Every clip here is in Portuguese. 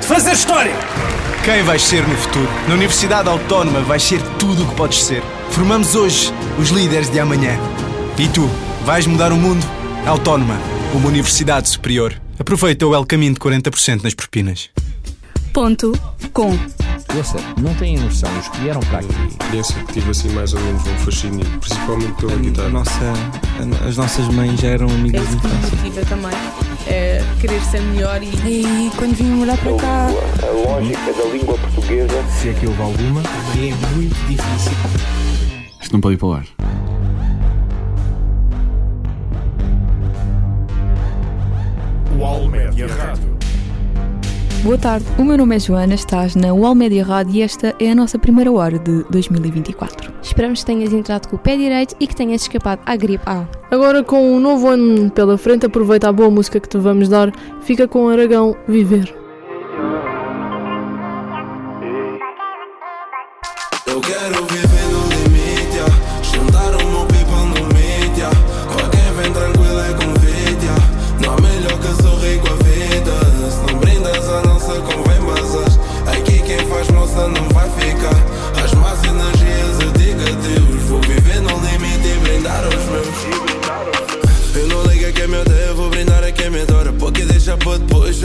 de fazer história. Quem vais ser no futuro? Na Universidade Autónoma vais ser tudo o que podes ser. Formamos hoje os líderes de amanhã. E tu, vais mudar o mundo? Autónoma, uma universidade superior. Aproveita o El Caminho de 40% nas propinas. Ponto com. Ouça, não têm noção, os que vieram para aqui. experiência que tive assim mais ou menos um fascínio, principalmente pela A guitarra. nossa, a- as nossas mães já eram amigas de que me infância. motiva também. É querer ser melhor e E quando vim morar para cá, a lógica da língua portuguesa Se é que houve alguma, é muito difícil. Isto não pode ir para o ar. Boa tarde, o meu nome é Joana, estás na UOL Media Rádio e esta é a nossa primeira hora de 2024. esperamos que tenhas entrado com o pé direito e que tenhas escapado à gripe A. Agora, com um novo ano pela frente, aproveita a boa música que te vamos dar. Fica com Aragão Viver.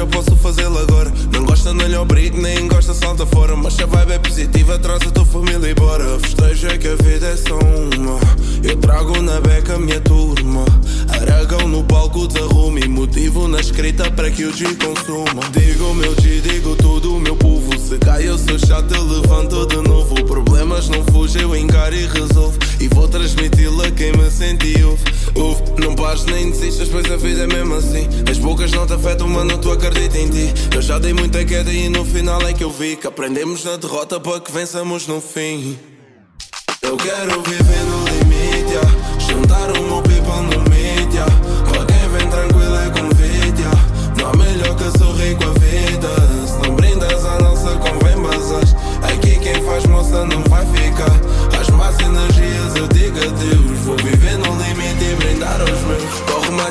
Eu posso fazê-lo agora. Não gosta, não lhe obrigo, nem gosta, salta fora. Mas se a vibe é positiva, traz a tua família embora. Festeja que a vida é só uma. Eu trago na beca a minha turma. Aragão no palco desarrumo e motivo na escrita para que o G consuma. Digo meu G, digo tudo meu povo. Se cai, eu sou chato, eu levanto de novo. Problemas não fugem, eu encaro e resolvo. E vou transmiti-lo a quem me ouve. Ouve, não pares nem desistas, pois a vida é mesmo assim. As bocas não te afetam, mano, tu acredita em ti. Eu já dei muita queda e no final é que eu vi que aprendemos na derrota para que vençamos no fim. Eu quero viver no limite, yeah. juntar o meu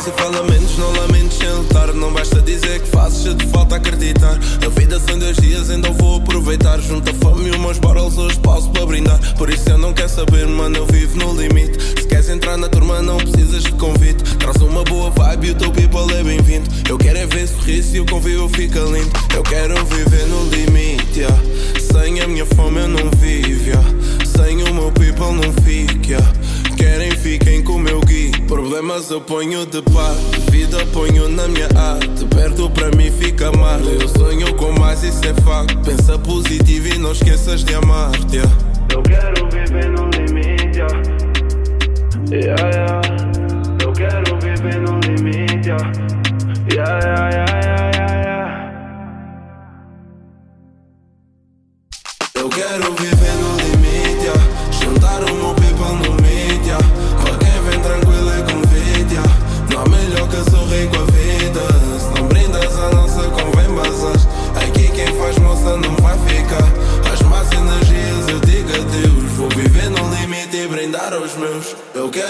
mais e fala menos, não lamentes sem lutar. Não basta dizer que fazes, se te falta acreditar. A vida são dois dias, então vou aproveitar. Junto a fome e umas barrels hoje pauso para brindar. Por isso eu não quero saber, mano, eu vivo no limite. Se queres entrar na turma, não precisas de convite. Traz uma boa vibe e o teu people é bem-vindo. Eu quero é ver sorriso e o convívio fica lindo. Eu quero viver no limite, yeah. Sem a minha fome eu não vivo, yeah. Sem o meu people não fico, yeah. Querem, fiquem com o meu guia. Problemas eu ponho de parte, vida ponho na minha arte. Perto para mim fica mais. Eu sonho com mais, isso é facto. Pensa positivo e não esqueças de amar-te. Yeah. Eu quero viver no limite. Yeah. Yeah, yeah. Eu quero viver no limite. Yeah. Yeah, yeah, yeah, yeah, yeah, yeah. Eu quero viver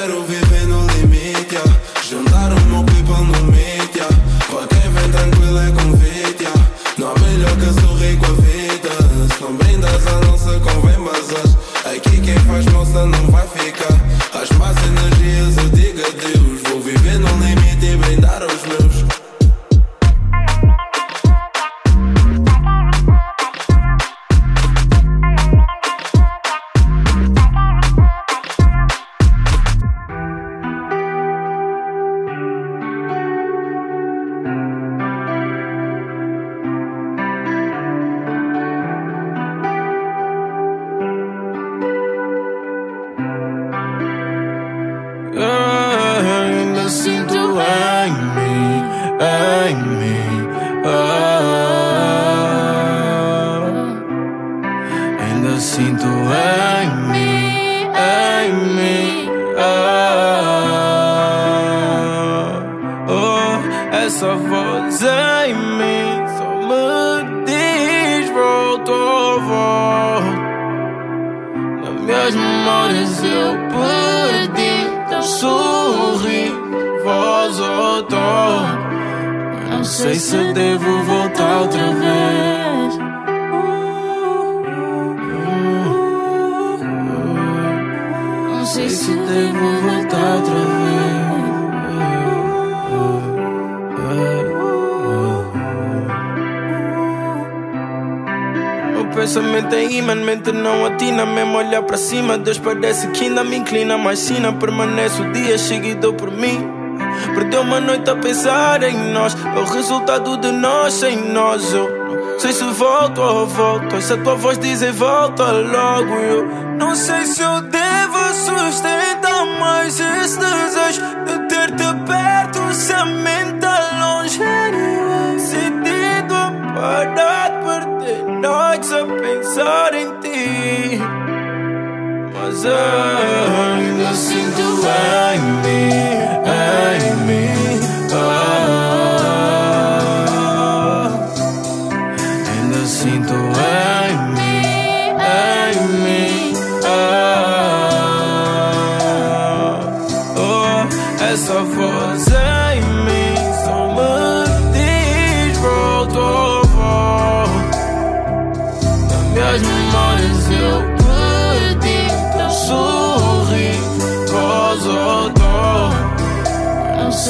quero viver Não sei se devo voltar outra vez. O pensamento é imã, mente não atina Mesmo olhar para cima, Deus parece que ainda me inclina Mais sina, permanece o dia seguido por mim. Perdeu uma noite a pensar em nós É o resultado de nós sem nós Eu não sei se volto ou volto. Se a tua voz dizer volta logo Eu não sei se eu devo sustentar mais esse desejo De ter-te perto se a mente tá longe Decidido a parar de perder noites a pensar em ti Mas ainda sinto em mim, em mim ah.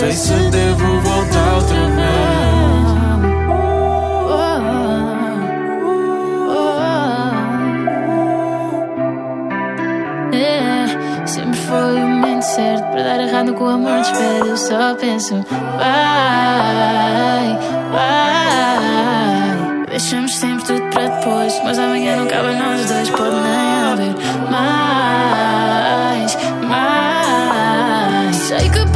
Sei se devo voltar outra vez É, sempre foi o momento certo para dar errado com o amor de espera. Eu só penso, vai, vai. Deixamos sempre tudo para depois, mas amanhã não cabe nós dois. Pode nem haver mais, mais. Sei que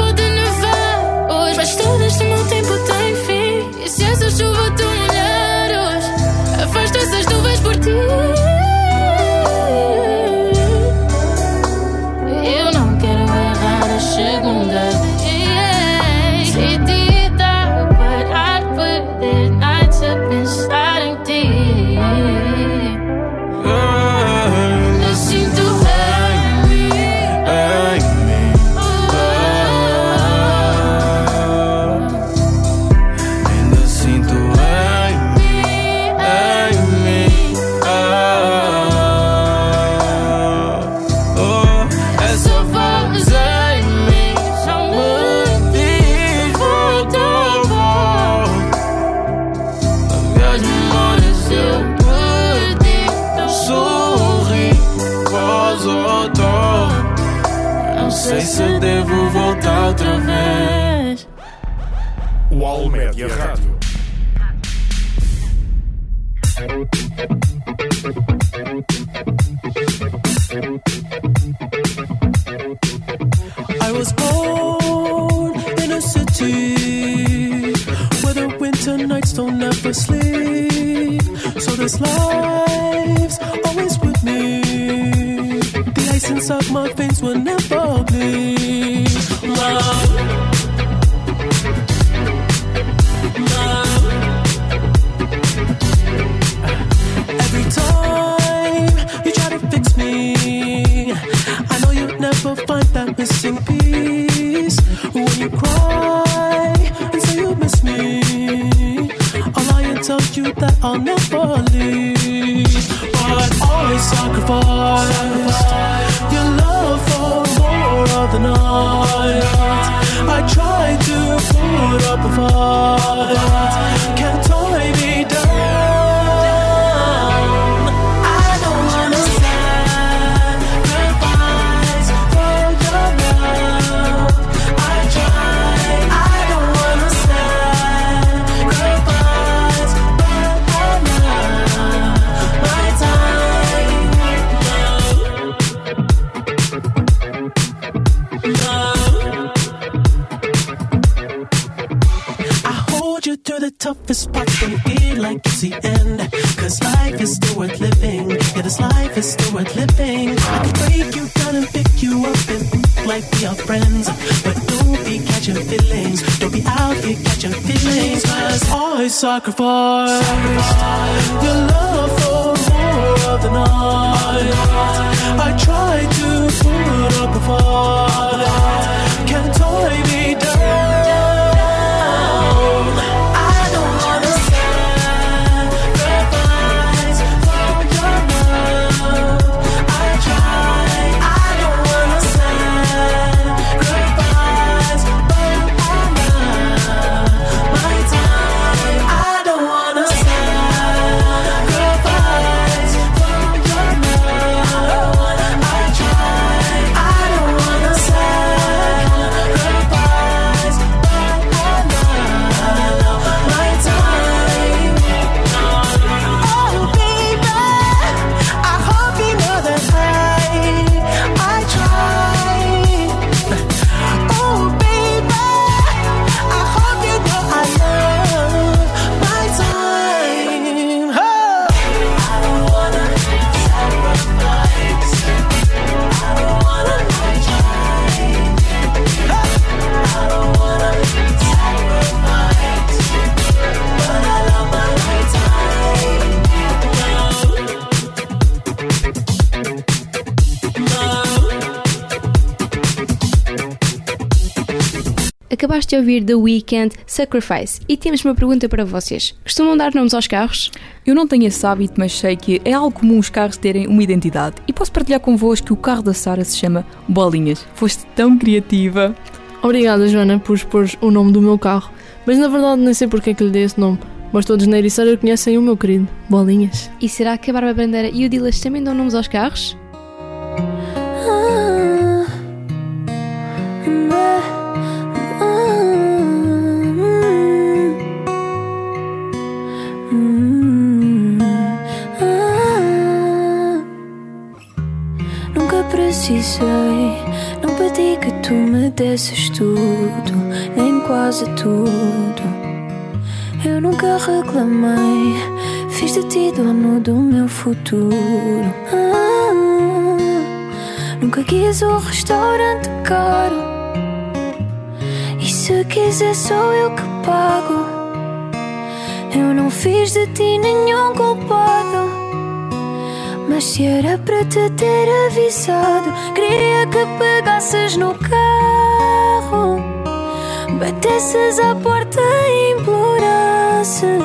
So this life's always with me. The ice inside my veins will never bleed. Love. Love. Every time you try to fix me, I know you'll never find that missing piece. When you cry and say you miss me, lie and tell you that I'll never far. Sacrifice. Your love Acabaste de ouvir The Weeknd Sacrifice e temos uma pergunta para vocês. Costumam dar nomes aos carros? Eu não tenho esse hábito, mas sei que é algo comum os carros terem uma identidade. E posso partilhar convosco que o carro da Sara se chama Bolinhas. Foste tão criativa. Obrigada, Joana, por expor o nome do meu carro. Mas na verdade nem sei porque é que lhe dei esse nome. Mas todos na Ericeira conhecem o meu querido, Bolinhas. E será que a Bárbara Bandeira e o Dilas também dão nomes aos carros? Precisei, não pedi que tu me desses tudo, nem quase tudo. Eu nunca reclamei, fiz de ti dono do meu futuro. Ah, nunca quis um restaurante caro. E se quiser, sou eu que pago. Eu não fiz de ti nenhum culpado. Mas se era para te ter avisado, queria que pegasses no carro, batesses à porta e implorasses.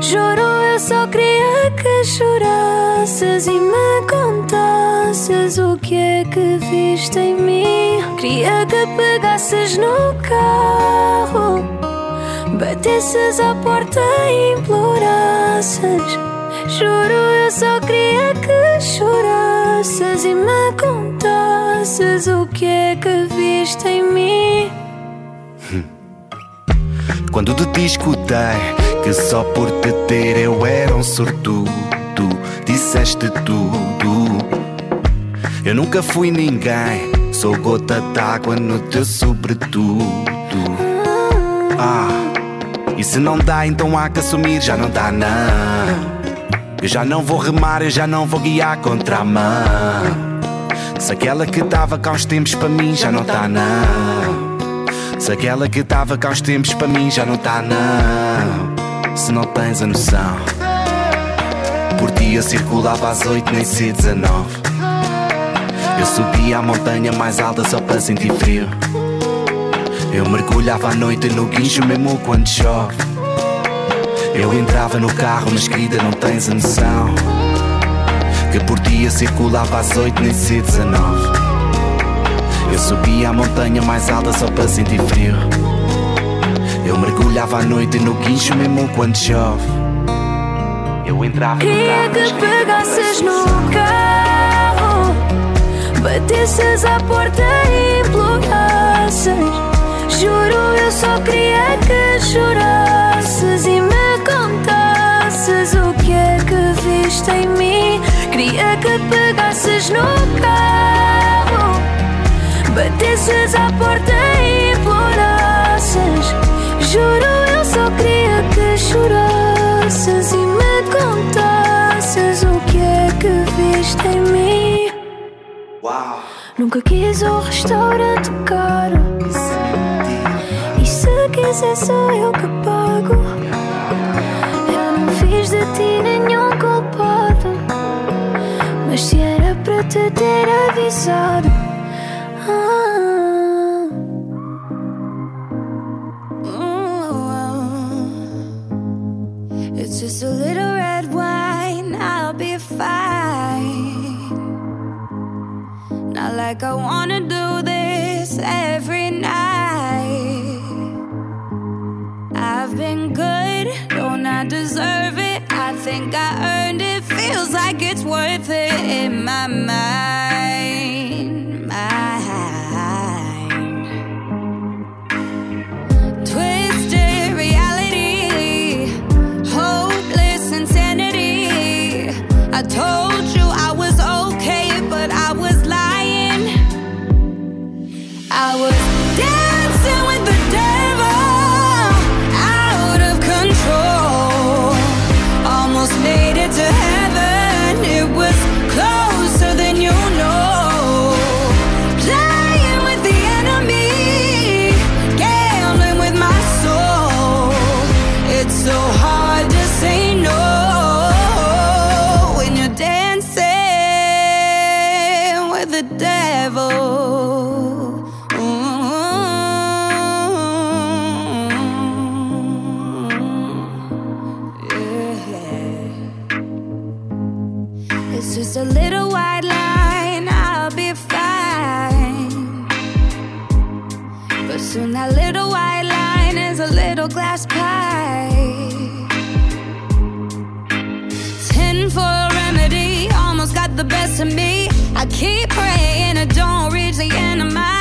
Juro, eu só queria que chorasses e me contasses o que é que viste em mim. Queria que pegasses no carro, batesses à porta e implorasses. Juro, eu só queria que chorasses e me contasses o que é que viste em mim. Quando te escutei que só por te ter eu era um sortudo, disseste tudo. Eu nunca fui ninguém, sou gota d'água no teu sobretudo. Ah, e se não dá, então há que assumir, já não dá, não. Eu já não vou remar, eu já não vou guiar contra a mão. Se aquela que dava cá uns tempos para mim já não tá não. Se aquela que dava cá uns tempos para mim já não tá não. Se não tens a noção. Por dia circulava às oito, nem sei 19. Eu subia a montanha mais alta só para sentir frio. Eu mergulhava à noite no guincho mesmo quando chove. Eu entrava no carro, mas querida, não tens a noção Que por dia circulava às oito, nem sei 19 Eu subia a montanha mais alta só para sentir frio. Eu mergulhava à noite no guincho mesmo quando chove. Eu entrava no Queria carro, mas que pegasses no carro, batesses à porta e implorasses. Juro, eu só queria que chorasses viste em mim. Queria que pegasses no carro, batesses à porta e implorasses. Juro, eu só queria que chorasses e me contasses o que é que viste em mim. Nunca quis um restaurante caro. E se quiser, sou eu ter avisado. Ah. Mm, It's just a little red wine, I'll be fine. Not like I wanna do this every night. I've been good, don't I deserve it? I think I earned it, feels like it's worth it in my mind. It's just a little white line, I'll be fine. But soon that little white line is a little glass pie. Ten for a remedy, almost got the best of me. I keep praying I don't reach the end of my.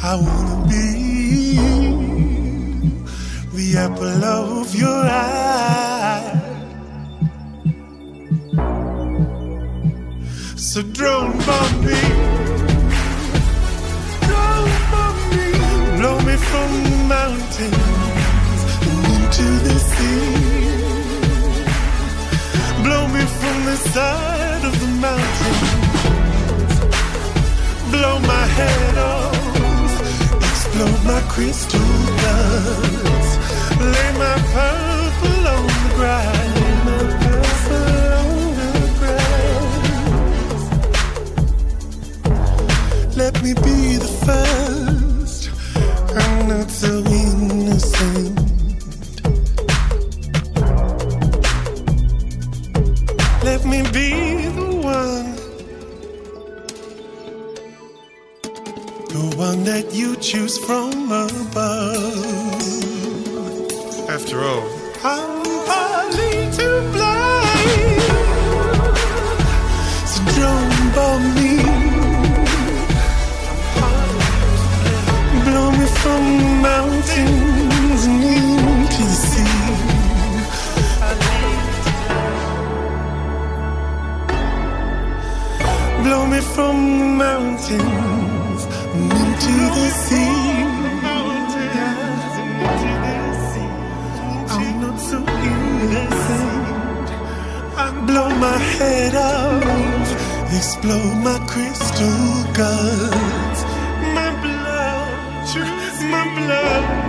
I wanna be the apple of your eye. So drone bomb me, drone bomb me, blow me from the mountains and into the sea. Blow me from the side of the mountain. Blow my head off. Load my crystal guns. Lay my purple on the ground. Lay my purple on the ground. Let me be the first that you choose from above. After all, head off, explode my crystal guns, my blood, my blood.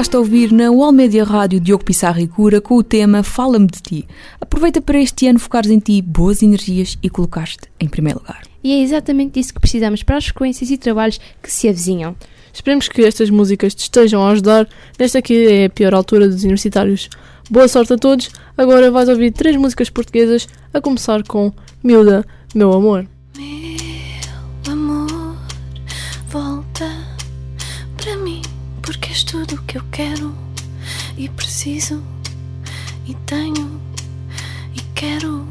Acabaste de ouvir na Almedia Rádio Diogo Pissarro e Cura com o tema Fala-me de Ti. Aproveita para este ano focares em ti boas energias e colocaste em primeiro lugar. E é exatamente isso que precisamos para as frequências e trabalhos que se avizinham. Esperemos que estas músicas te estejam a ajudar nesta que é a pior altura dos universitários. Boa sorte a todos. Agora vais ouvir três músicas portuguesas, a começar com Miúda, Meu Amor. Que eu quero e preciso e tenho e quero.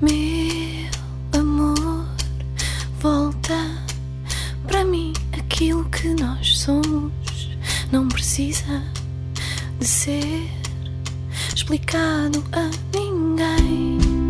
Meu amor, volta para mim, aquilo que nós somos não precisa de ser explicado a ninguém.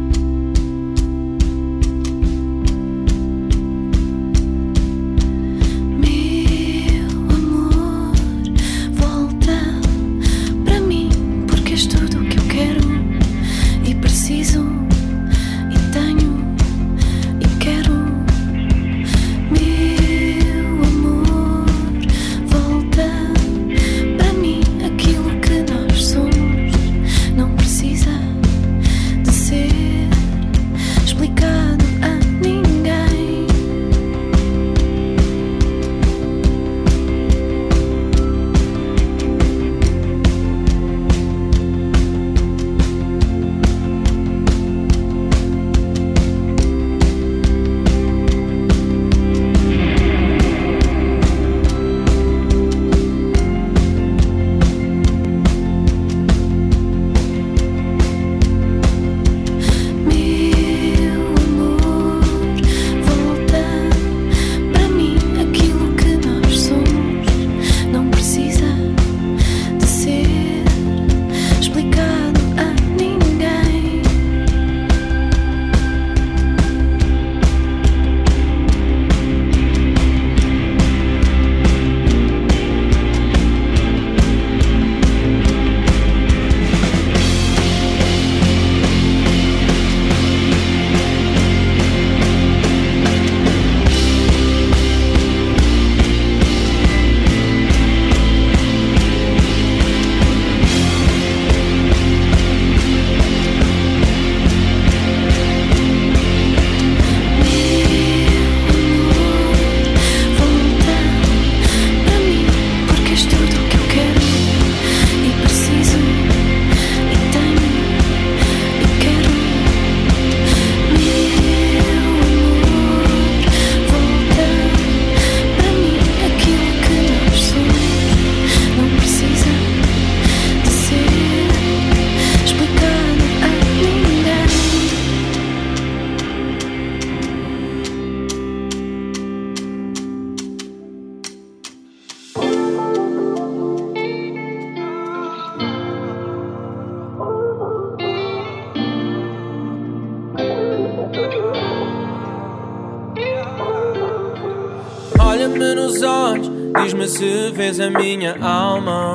Se vês a minha alma.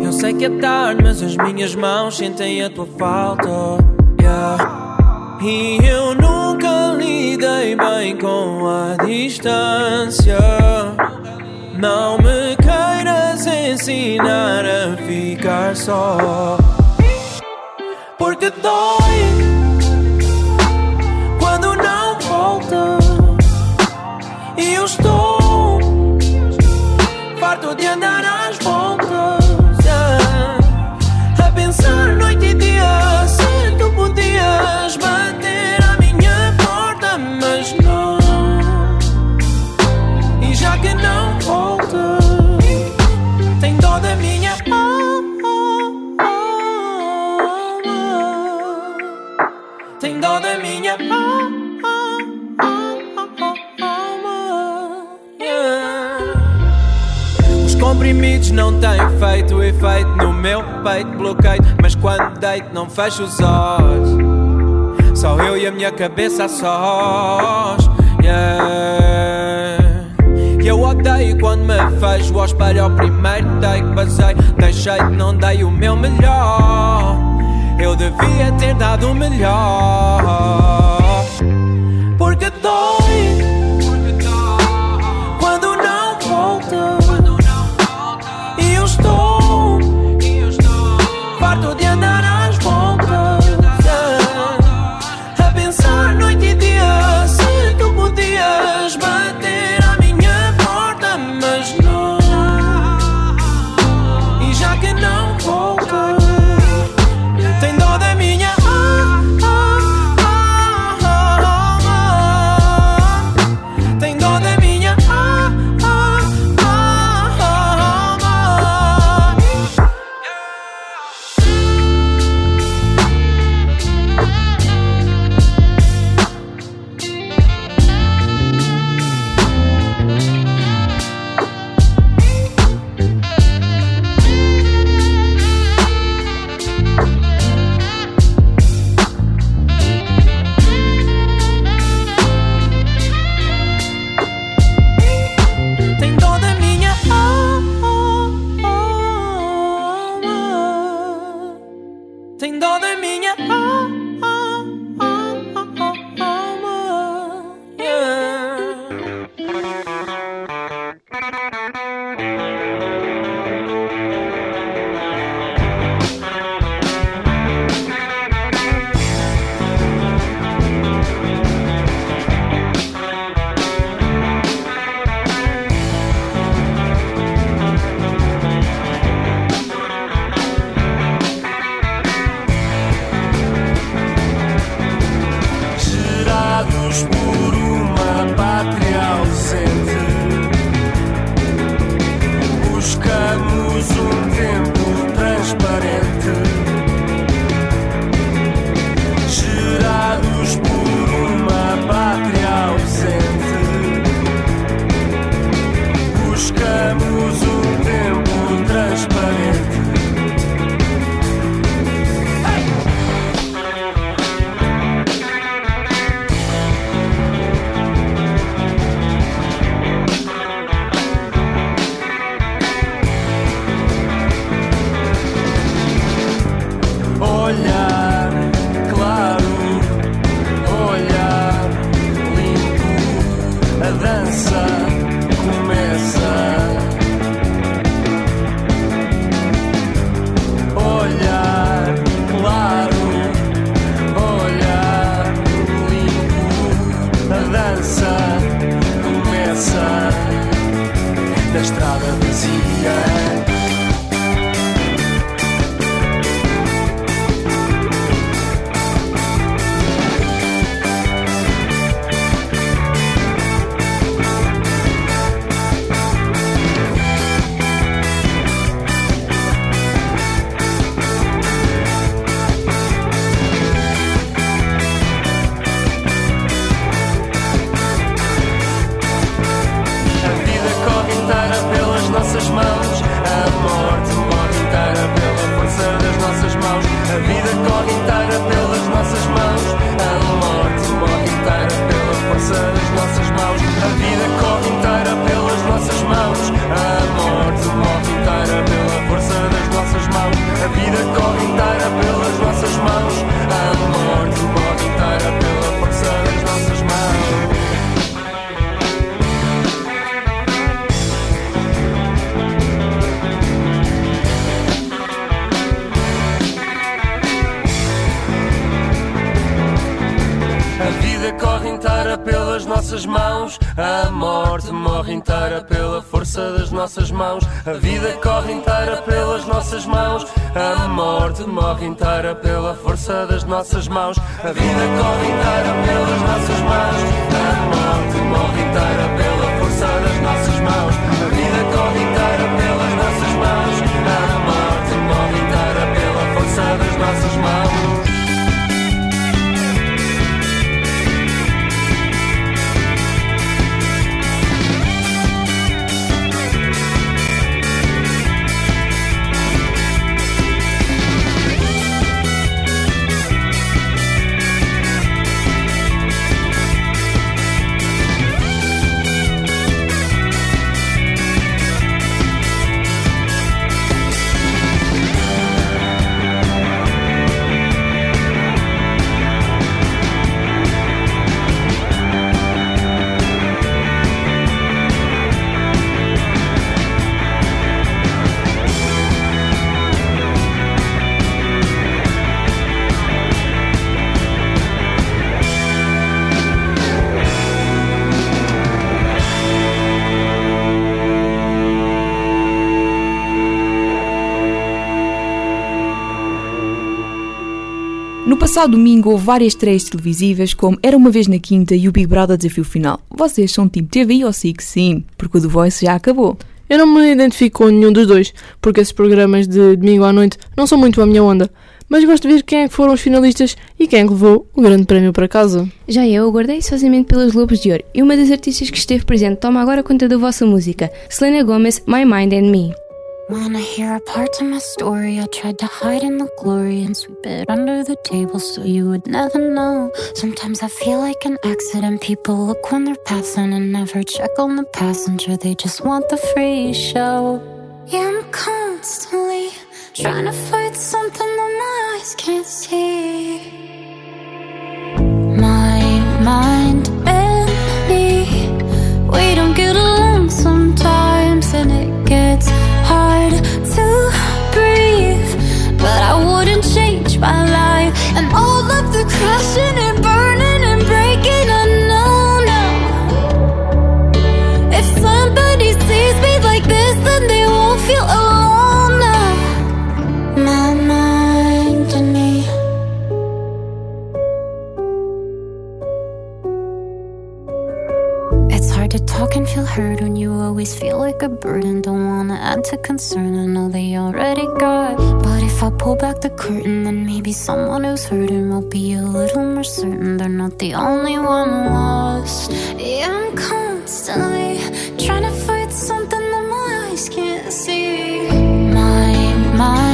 Eu sei que é tarde, mas as minhas mãos sentem a tua falta. Yeah. E eu nunca lidei bem com a distância. Não me queiras ensinar a ficar só. Porque dói feito efeito no meu peito, bloqueio. Mas quando deito, não fecho os olhos. Só eu e a minha cabeça a sós. Yeah. Eu odeio quando me fecho ao espelho ao primeiro take. Basei, deixei não dei o meu melhor. Eu devia ter dado o melhor. Porque dói nossas mãos. A morte morre inteira pela força das nossas mãos. A vida corre inteira pelas nossas mãos. A morte morre inteira pela força das nossas mãos. A vida corre inteira pelas nossas mãos. A morte morre inteira pela força das nossas mãos. A vida corre inteira passado domingo houve várias estreias televisivas, como Era Uma Vez na Quinta e o Big Brother Desafio Final. Vocês são time TV ou SIC? Sim, porque o The Voice já acabou. Eu não me identifico com nenhum dos dois, porque esses programas de domingo à noite não são muito a minha onda. Mas gosto de ver quem é que foram os finalistas e quem é que levou o grande prémio para casa. Já eu aguardei sozinhamente pelos Globos de Ouro e uma das artistas que esteve presente toma agora conta da vossa música, Selena Gomez, My Mind and Me. Wanna hear a part of my story? I tried to hide in the glory and sweep it under the table so you would never know. Sometimes I feel like an accident. People look when they're passing and never check on the passenger. They just want the free show. Yeah, I'm constantly trying to fight something that my eyes can't see. My mind and me, we don't get along sometimes, and it gets hard to breathe. But I wouldn't change my life, and all of the crashing Talk and feel heard when you always feel like like a burden. Don't wanna add to concern. I know they already got. But if I pull back the curtain, then maybe someone who's hurting will be a little more certain they're not the only one lost. Yeah, I'm constantly trying to fight something that my eyes can't see. My mind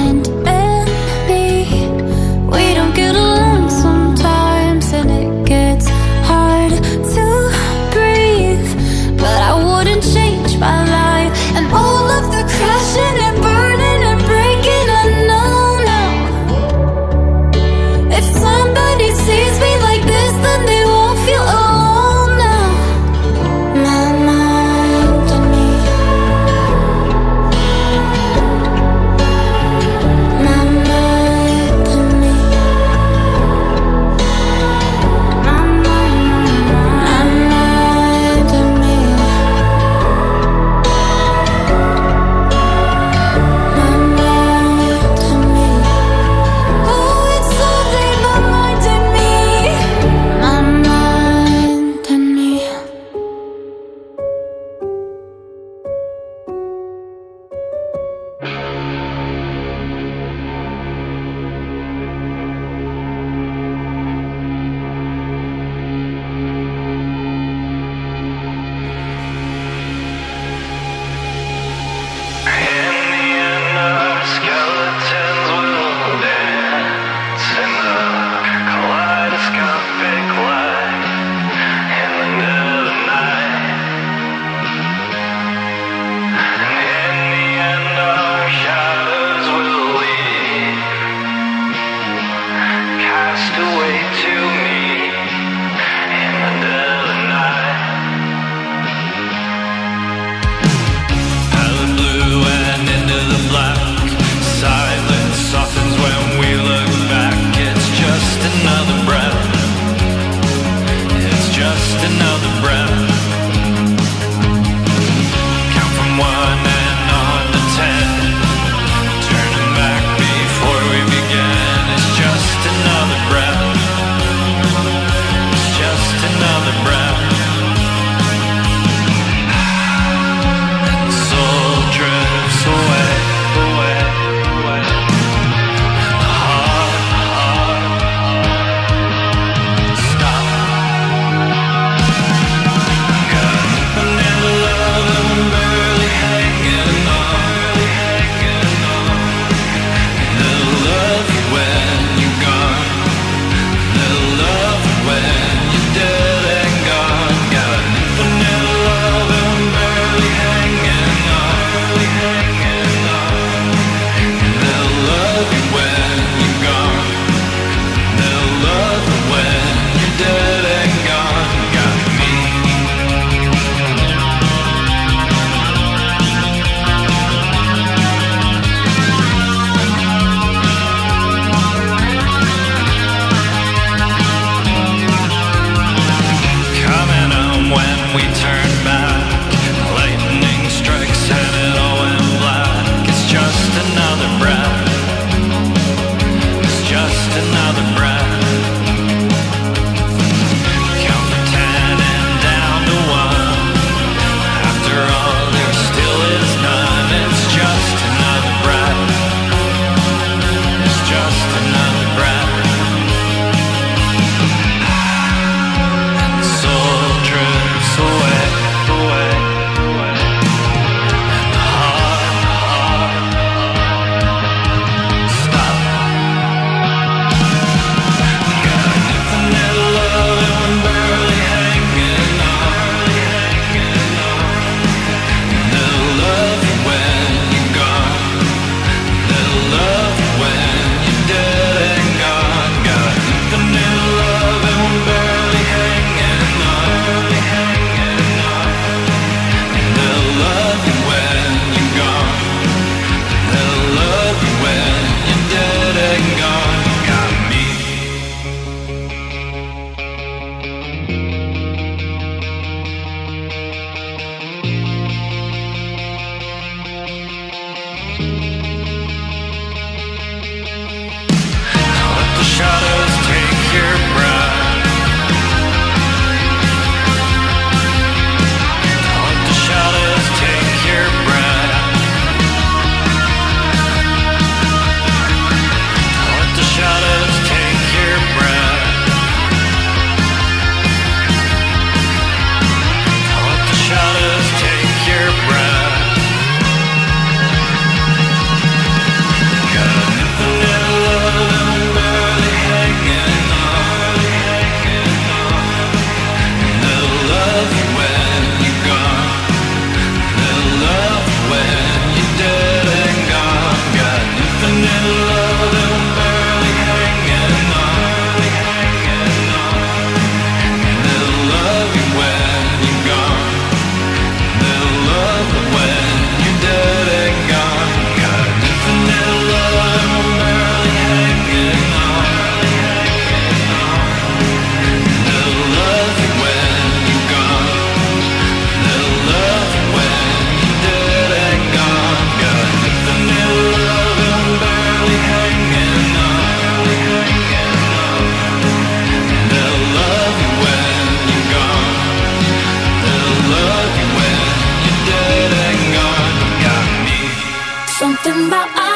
Something about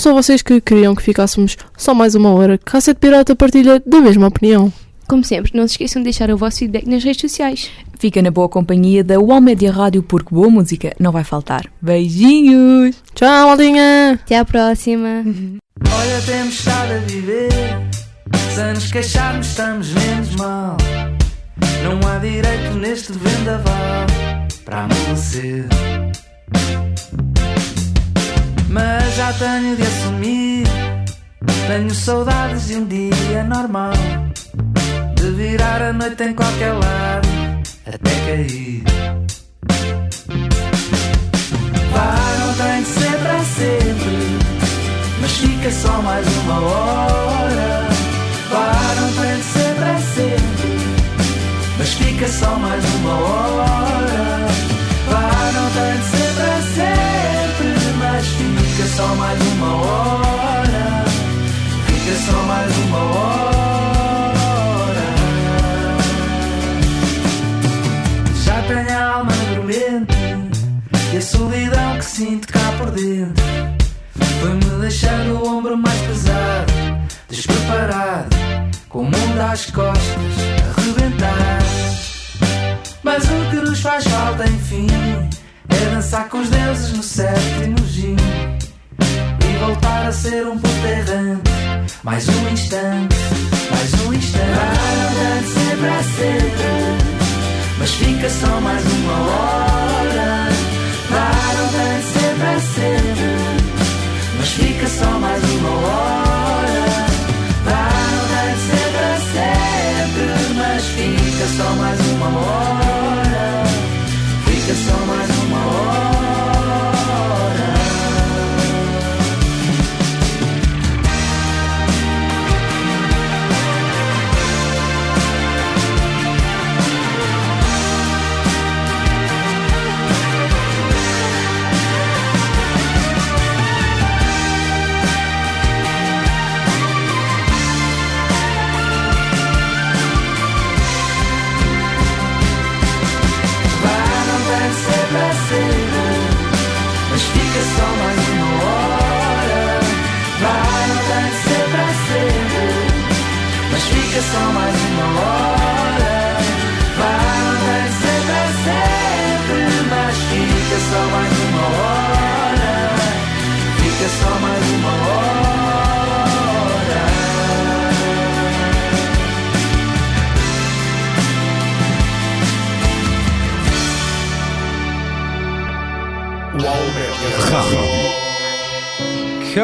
só vocês que queriam que ficássemos só mais uma hora. Cassete Pirata partilha da mesma opinião. Como sempre, não se esqueçam de deixar o vosso feedback nas redes sociais. Fica na boa companhia da Wall Media Rádio porque boa música não vai faltar. Beijinhos! Tchau, maldinha! Até à próxima! Olha, temos estado a viver. Se nos queixarmos, estamos menos mal. Não há direito neste vendaval para amolecer. Mas já tenho de assumir. Tenho saudades de um dia normal. De virar a noite em qualquer lado até cair. Vá, não tem de ser para sempre. Mas fica só mais uma hora. Vá, não tem de ser para sempre. Mas fica só mais uma hora. Só mais uma hora. Fica só mais uma hora. Já tenho a alma dormente. E a solidão que sinto cá por dentro. Foi-me deixando o ombro mais pesado, despreparado, com o mundo às costas, a rebentar. Mas o que nos faz falta, enfim, é dançar com os deuses no sétimo gin voltar a ser um puto errante. Mais um instante, mais um instante. Para de ser para sempre, mas fica só mais uma hora. Para de ser para sempre. Mas fica só mais uma hora Para de ser para sempre Mas fica só mais uma hora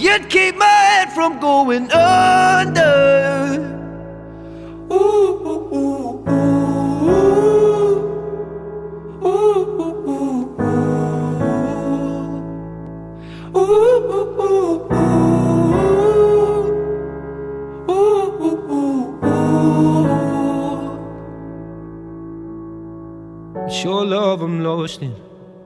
You'd keep my head from going under. Ooh, ooh, ooh, ooh. Ooh, ooh, ooh. Ooh, ooh, ooh, ooh. Sure love I'm lost in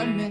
apartment.